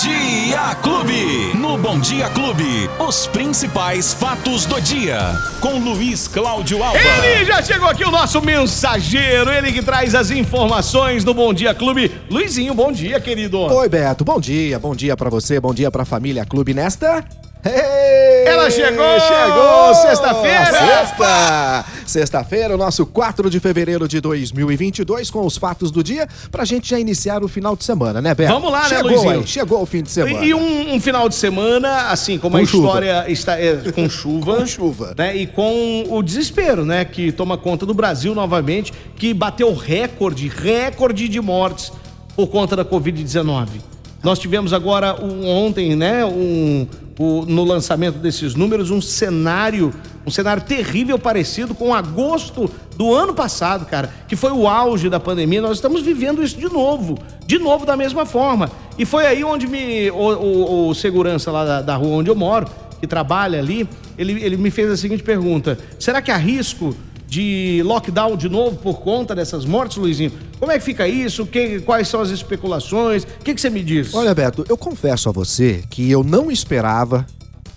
Dia Clube. No Bom Dia Clube, os principais fatos do dia. Com Luiz Cláudio Alba. Ele já chegou aqui, o nosso mensageiro, ele que traz as informações do Bom Dia Clube. Luizinho, bom dia, querido. Oi, Beto, bom dia, bom dia pra você, bom dia pra família Clube nesta. Hey! Ela chegou! Chegou! Sexta-feira! Sexta! Sexta-feira, o nosso 4 de fevereiro de 2022, com os fatos do dia, pra gente já iniciar o final de semana, né, Beto? Vamos lá, né, chegou, Luizinho? Aí, chegou o fim de semana. E um, um final de semana, assim, como Com a chuva. história está é, com chuva. Com chuva. Né, e com o desespero, né? Que toma conta do Brasil novamente, que bateu recorde, recorde de mortes por conta da Covid-19. Nós tivemos agora um- ontem, né? Um, o- no lançamento desses números, um cenário, um cenário terrível parecido com agosto do ano passado, cara, que foi o auge da pandemia. Nós estamos vivendo isso de novo, de novo da mesma forma. E foi aí onde me o, o- o segurança lá da, da rua onde eu moro, que trabalha ali, ele, ele me fez a seguinte pergunta: será que há risco de lockdown de novo por conta dessas mortes, Luizinho? Como é que fica isso? Que- quais são as especulações? O que, que você me diz? Olha, Beto, eu confesso a você que eu não esperava,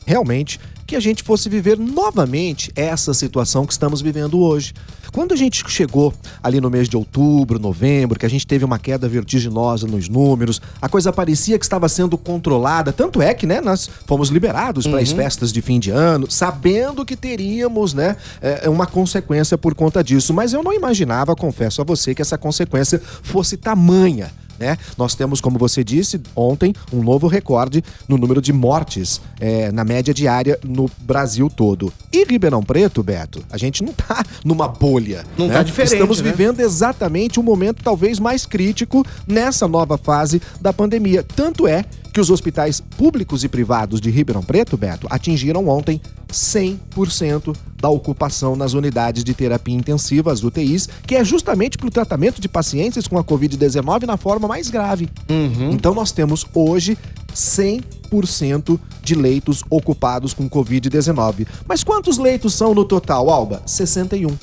realmente, que a gente fosse viver novamente essa situação que estamos vivendo hoje. Quando a gente chegou ali no mês de outubro, novembro, que a gente teve uma queda vertiginosa nos números, a coisa parecia que estava sendo controlada, tanto é que, né, nós fomos liberados para as festas de fim de ano, sabendo que teríamos, né, é, uma consequência por conta disso, mas eu não imaginava, confesso a você, que essa consequência fosse tamanha né? Nós temos, como você disse ontem, um novo recorde no número de mortes é, na média diária no Brasil todo. E Ribeirão Preto, Beto, a gente não tá numa bolha. Não né? tá diferente, Estamos né? vivendo exatamente o momento talvez mais crítico nessa nova fase da pandemia. Tanto é que os hospitais públicos e privados de Ribeirão Preto, Beto, atingiram ontem 100% da ocupação nas unidades de terapia intensiva, as UTIs, que é justamente para o tratamento de pacientes com a Covid-19 na forma mais grave. Então nós temos hoje 100% de leitos ocupados com Covid-19. Mas quantos leitos são no total, Alba? 61.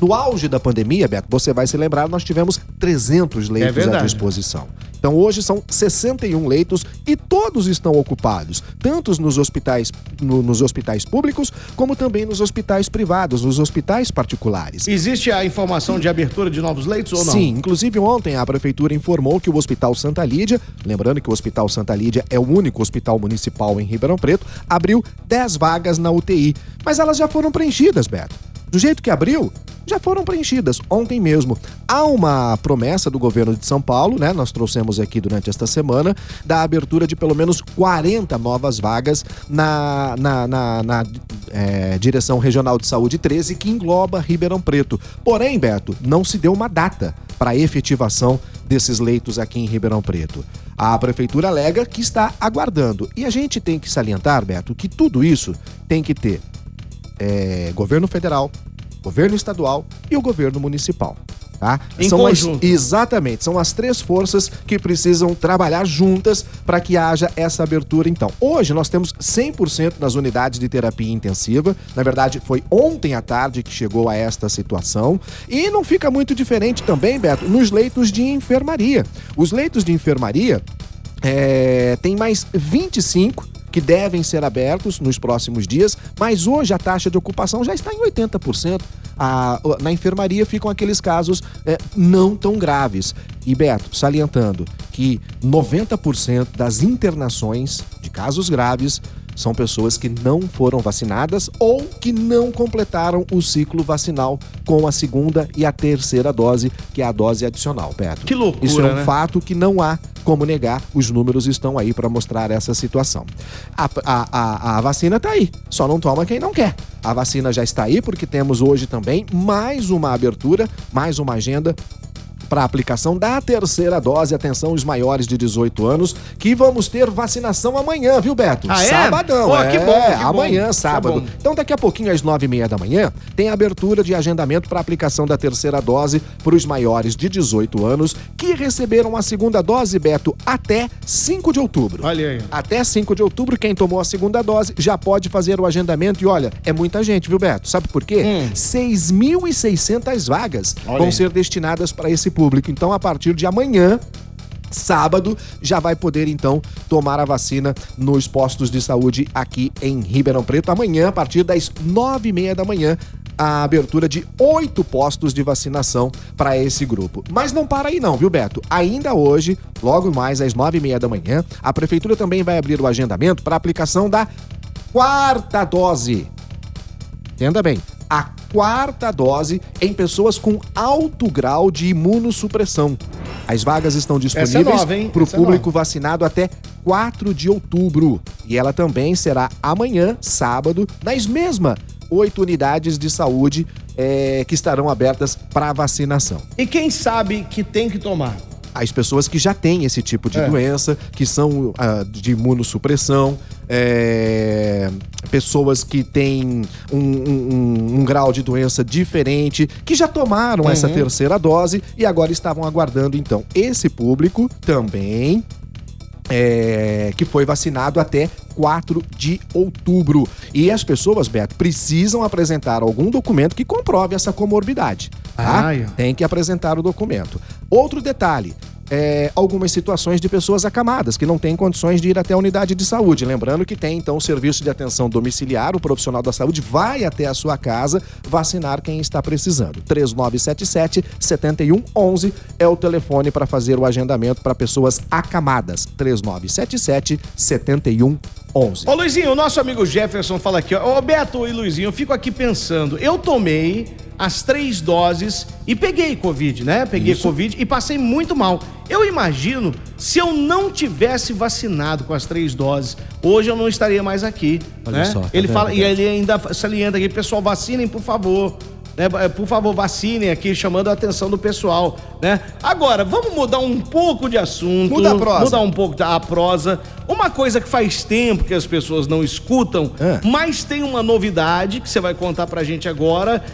No auge da pandemia, Beto, você vai se lembrar, nós tivemos 300 leitos à verdade. disposição. Então hoje são 61 leitos e todos estão ocupados, tanto nos hospitais, no- nos hospitais públicos, como também nos hospitais privados, nos hospitais particulares. Existe a informação de abertura de novos leitos ou não? Sim, inclusive ontem a prefeitura informou que o Hospital Santa Lídia, lembrando que o Hospital Santa Lídia é o único hospital municipal em Ribeirão Preto, abriu 10 vagas na UTI, mas elas já foram preenchidas, Beto. Do jeito que abriu, já foram preenchidas ontem mesmo. Há uma promessa do governo de São Paulo, né? Nós trouxemos aqui durante esta semana, da abertura de pelo menos 40 novas vagas na, na, na, na, é, Direção Regional de Saúde 13, que engloba Ribeirão Preto. Porém, Beto, não se deu uma data para a efetivação desses leitos aqui em Ribeirão Preto. A prefeitura alega que está aguardando. E a gente tem que salientar, Beto, que tudo isso tem que ter é, governo federal, governo estadual e o governo municipal. Tá? Em são as, conjunto. exatamente, são as três forças que precisam trabalhar juntas para que haja essa abertura. Então, hoje nós temos 100% nas unidades de terapia intensiva. Na verdade, foi ontem à tarde que chegou a esta situação. E não fica muito diferente também, Beto, nos leitos de enfermaria. Os leitos de enfermaria é, tem mais 25 que devem ser abertos nos próximos dias, mas hoje a taxa de ocupação já está em 80%. A- na enfermaria ficam aqueles casos é, não tão graves. E Beto, salientando que 90% das internações de casos graves são pessoas que não foram vacinadas ou que não completaram o ciclo vacinal com a segunda e a terceira dose, que é a dose adicional, Beto. Que loucura, Isso é um né? fato que não há como negar, os números estão aí para mostrar essa situação. A, a, a, a vacina está aí, só não toma quem não quer. A vacina já está aí porque temos hoje também mais uma abertura, mais uma agenda para a aplicação da terceira dose. Atenção, os maiores de 18 anos, que vamos ter vacinação amanhã, viu, Beto? Ah, é? Sabadão. Pô, é, que bom, que amanhã, é sábado. bom. Então, daqui a pouquinho, às nove e meia da manhã, tem abertura de agendamento para aplicação da terceira dose para os maiores de 18 anos que receberam a segunda dose, Beto, até 5 de outubro. Olha aí. Até 5 de outubro, quem tomou a segunda dose já pode fazer o agendamento. E olha, é muita gente, viu, Beto? Sabe por quê? Hum. 6.600 vagas Olha vão aí. ser destinadas para esse público. Então, a partir de amanhã, sábado, já vai poder então tomar a vacina nos postos de saúde aqui em Ribeirão Preto. Amanhã, a partir das nove e meia da manhã, a abertura de oito postos de vacinação para esse grupo. Mas não para aí não, viu, Beto? Ainda hoje, logo mais às nove e meia da manhã, a prefeitura também vai abrir o agendamento para aplicação da quarta dose. Entenda bem, a quarta dose em pessoas com alto grau de imunossupressão. As vagas estão disponíveis para o público é vacinado até 4 de outubro. E ela também será amanhã, sábado, nas mesmas oito unidades de saúde é, que estarão abertas para vacinação. E quem sabe que tem que tomar? As pessoas que já têm esse tipo de é. doença, que são uh, de imunossupressão, é, pessoas que têm um, um, um, grau de doença diferente, que já tomaram uhum. essa terceira dose e agora estavam aguardando. Então, esse público também é, que foi vacinado até 4 de outubro. E as pessoas, Beto, precisam apresentar algum documento que comprove essa comorbidade. Tá? Ai. Tem que apresentar o documento. Outro detalhe: é, algumas situações de pessoas acamadas que não têm condições de ir até a unidade de saúde. Lembrando que tem então o serviço de atenção domiciliar, o profissional da saúde vai até a sua casa vacinar quem está precisando. 3977 7111 é o telefone para fazer o agendamento para pessoas acamadas. 3977 7111. Ô Luizinho, o nosso amigo Jefferson fala aqui, ó. Ô Beto e Luizinho, eu fico aqui pensando, eu tomei as três doses e peguei Covid, né? Peguei Isso. Covid e passei muito mal. Eu imagino, se eu não tivesse vacinado com as três doses, hoje eu não estaria mais aqui. Olha né? Só, tá ele fala, e ele ainda salienta aqui, pessoal, vacinem, por favor. Né? Por favor, vacinem aqui, chamando a atenção do pessoal, né? Agora, vamos mudar um pouco de assunto. Muda a prosa. Mudar um pouco a prosa. Uma coisa que faz tempo que as pessoas não escutam, é. mas tem uma novidade que você vai contar pra gente agora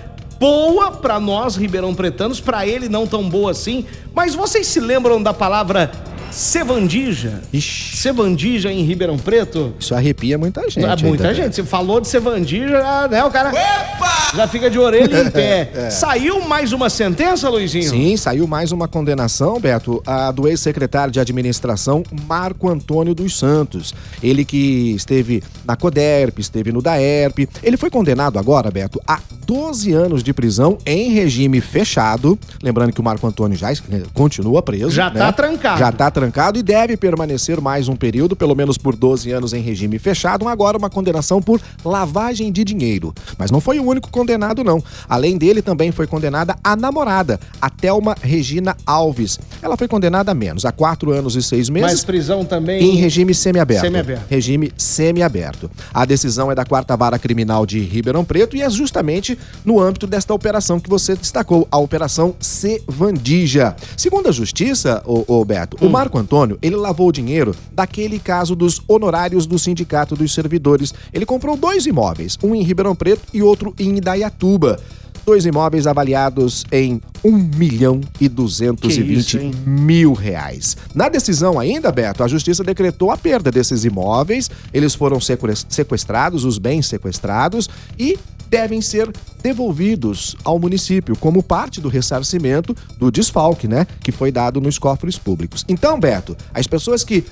boa para nós ribeirão pretanos, para ele não tão boa assim. Mas vocês se lembram da palavra Sevandija. Ixi. Sevandija em Ribeirão Preto. Isso arrepia muita gente. Ah, muita gente. Você falou de Sevandija, né? O cara Opa! já fica de orelha em pé. é. Saiu mais uma sentença, Luizinho? Sim, saiu mais uma condenação, Beto, a do ex-secretário de administração Marco Antônio dos Santos. Ele que esteve na CODERP, esteve no DAERP. Ele foi condenado agora, Beto, a 12 anos de prisão em regime fechado. Lembrando que o Marco Antônio já continua preso. Já né? tá trancado. Já tá trancado e deve permanecer mais um período, pelo menos por 12 anos em regime fechado. Agora uma condenação por lavagem de dinheiro. Mas não foi o único condenado, não. Além dele, também foi condenada a namorada, a Thelma Regina Alves. Ela foi condenada a menos, a quatro anos e seis meses. Mas prisão também. Em regime semiaberto. Semiaberto. Regime semiaberto. A decisão é da quarta vara criminal de Ribeirão Preto e é justamente no âmbito desta operação que você destacou, a Operação Sevandija. Segundo a Justiça, o, o Beto, hum. o Marco Antônio, ele lavou o dinheiro daquele caso dos honorários do Sindicato dos Servidores. Ele comprou dois imóveis, um em Ribeirão Preto e outro em Indaiatuba dois imóveis avaliados em 1 milhão e 220 isso, mil reais. Na decisão ainda, Beto, a justiça decretou a perda desses imóveis, eles foram sequestrados, os bens sequestrados, e devem ser devolvidos ao município como parte do ressarcimento do desfalque, né, que foi dado nos cofres públicos. Então, Beto, as pessoas que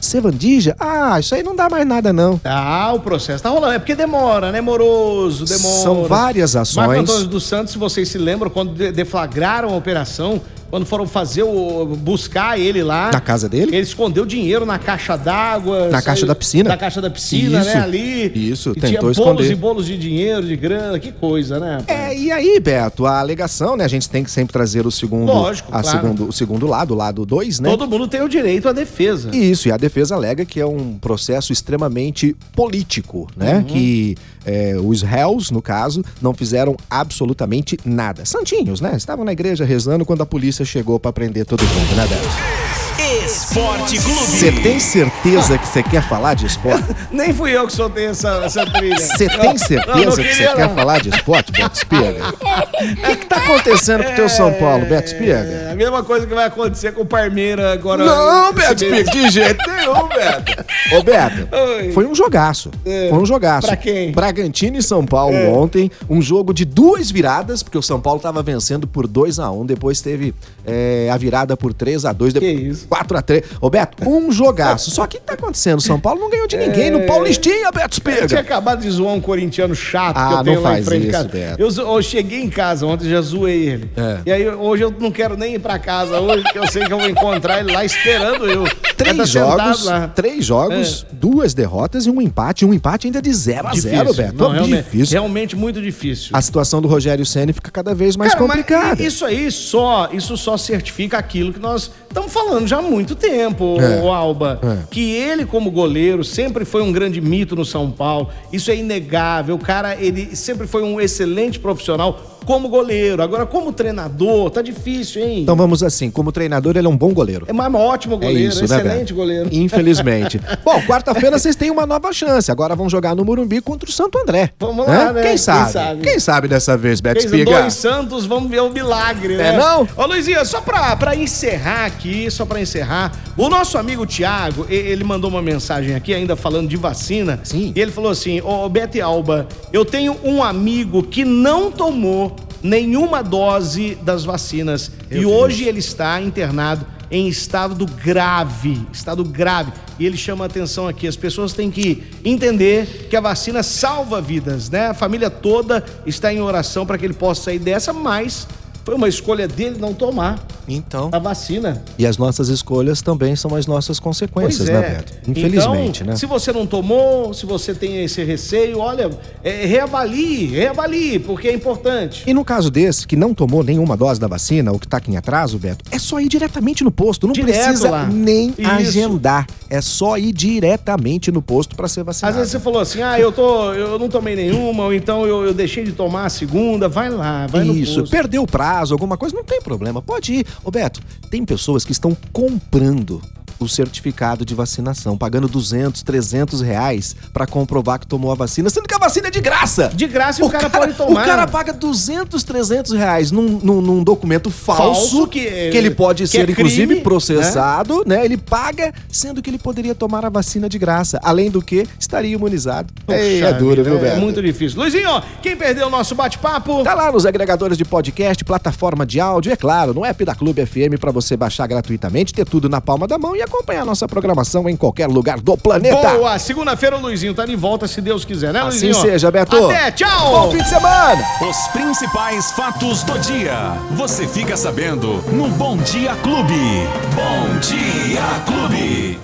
Sevandija? Ah, isso aí não dá mais nada, não. Ah, o processo tá rolando. É porque demora, né? Moroso, demora. São várias ações. Marco Antônio dos Santos, se vocês se lembram, quando deflagraram a operação, quando foram fazer o. buscar ele lá. Na casa dele? Ele escondeu dinheiro na caixa d'água. Na caixa da piscina? Na caixa da piscina, isso, né? Ali. Isso, e tentou esconder. bolos e bolos de dinheiro, de grana, que coisa, né? É, e aí, Beto, a alegação, né? A gente tem que sempre trazer o segundo. Lógico, a claro. segundo, o segundo lado, o lado 2, né? Todo mundo tem o direito à defesa. Isso, e a defesa alega que é um processo extremamente político, né? Uhum. Que é, os réus, no caso, não fizeram absolutamente nada. Santinhos, né? Estavam na igreja rezando quando a polícia chegou para prender todo mundo, né, Beto? Esporte Clube. Você tem certeza que você quer falar de esporte? Nem fui eu que soltei essa, essa trilha. Você tem certeza não, não que você quer falar de esporte, Beto Spiega? O que, que tá acontecendo com o teu São Paulo, Beto Spiega? É a mesma coisa que vai acontecer com o Parmeira agora. Não, Beto Spiega, de jeito nenhum, Beto. Ô, Beto, Oi. foi um jogaço. É. Foi um jogaço. Pra quem? Bragantino e São Paulo é. ontem, um jogo de duas viradas, porque o São Paulo tava vencendo por 2 a 1 um, depois teve é, a virada por 3 a 2 Que isso? 4x3. Ô, Beto, um jogaço. Só que o que tá acontecendo? São Paulo não ganhou de ninguém no Paulistinha, Beto Eu tinha acabado de zoar um corintiano chato Ah, que eu tenho lá em frente de isso, casa. Beto. Eu, eu cheguei em casa ontem, já zoei ele. É. E aí hoje eu não quero nem ir pra casa hoje, porque eu sei que eu vou encontrar ele lá esperando eu. Tá Três jogos, três jogos, duas derrotas e um empate. Um empate ainda de 0 a 0 Difícil. Beto. Não, realmente, difícil. realmente muito difícil. A situação do Rogério Ceni fica cada vez mais Cara, complicada. isso aí só, isso só certifica aquilo que nós estamos falando já há muito tempo, É. o Alba. É. Que ele, como goleiro, sempre foi um grande mito no São Paulo. Isso é inegável. O cara, ele sempre foi um excelente profissional como goleiro. Agora, como treinador, tá difícil, hein? Então vamos assim, como treinador ele é um bom goleiro. é mais um ótimo goleiro, é isso, né, excelente Beto? goleiro. Infelizmente. Bom, quarta-feira vocês têm uma nova chance. Agora vão jogar no Morumbi contra o Santo André. Vamos lá, né? Quem, Quem sabe? sabe? Quem sabe dessa vez, Beto Espiga? dois Santos, vamos ver o milagre, né? É, não? Ô, Luizinho, só pra, pra encerrar aqui, só pra encerrar, o nosso amigo Thiago, ele mandou uma mensagem aqui, ainda falando de vacina. Sim. E ele falou assim, ô, Beto e Alba, eu tenho um amigo que não tomou nenhuma dose das vacinas Meu e Deus. hoje ele está internado em estado grave, estado grave. E ele chama a atenção aqui, as pessoas têm que entender que a vacina salva vidas, né? A família toda está em oração para que ele possa sair dessa, mas foi uma escolha dele não tomar Então. a vacina. E as nossas escolhas também são as nossas consequências, Pois é. né, Beto? Infelizmente, então, né? Se você não tomou, se você tem esse receio, olha, é, reavalie, reavalie, porque é importante. E no caso desse, que não tomou nenhuma dose da vacina, ou que tá aqui em atraso, Beto, é só ir diretamente no posto. Não Direto precisa lá. nem Isso. agendar. É só ir diretamente no posto para ser Às vacinado. vezes você falou assim, ah, eu, tô, eu não tomei nenhuma, ou então eu, eu deixei de tomar a segunda, vai lá, vai no Isso, posto. perdeu o prazo, alguma coisa, não tem problema, pode ir. Ô Beto, tem pessoas que estão comprando o certificado de vacinação, pagando 200, 300 reais pra comprovar que tomou a vacina, sendo que a vacina é de graça. De graça e o, cara, pode tomar. O cara paga 200, 300 reais num, num, num documento falso, Falso, que é- ele pode que ser, é inclusive, crime, processado, né? Ele paga, sendo que ele poderia tomar a vacina de graça. Além do que, estaria imunizado. Ei, é Puxa duro, vida, viu, É Beto? muito difícil. Luizinho, quem perdeu o nosso bate-papo? Tá lá nos agregadores de podcast, plataforma de áudio, é claro, no app da Clube FM para você baixar gratuitamente, ter tudo na palma da mão e acompanhar nossa programação em qualquer lugar do planeta. Boa! Segunda-feira o Luizinho tá de volta, se Deus quiser, né, Assim Luizinho? Seja, Beto. Até, tchau! Bom fim de semana! Os principais fatos do dia. Você fica sabendo no Bom Dia Clube. Bom Dia Clube.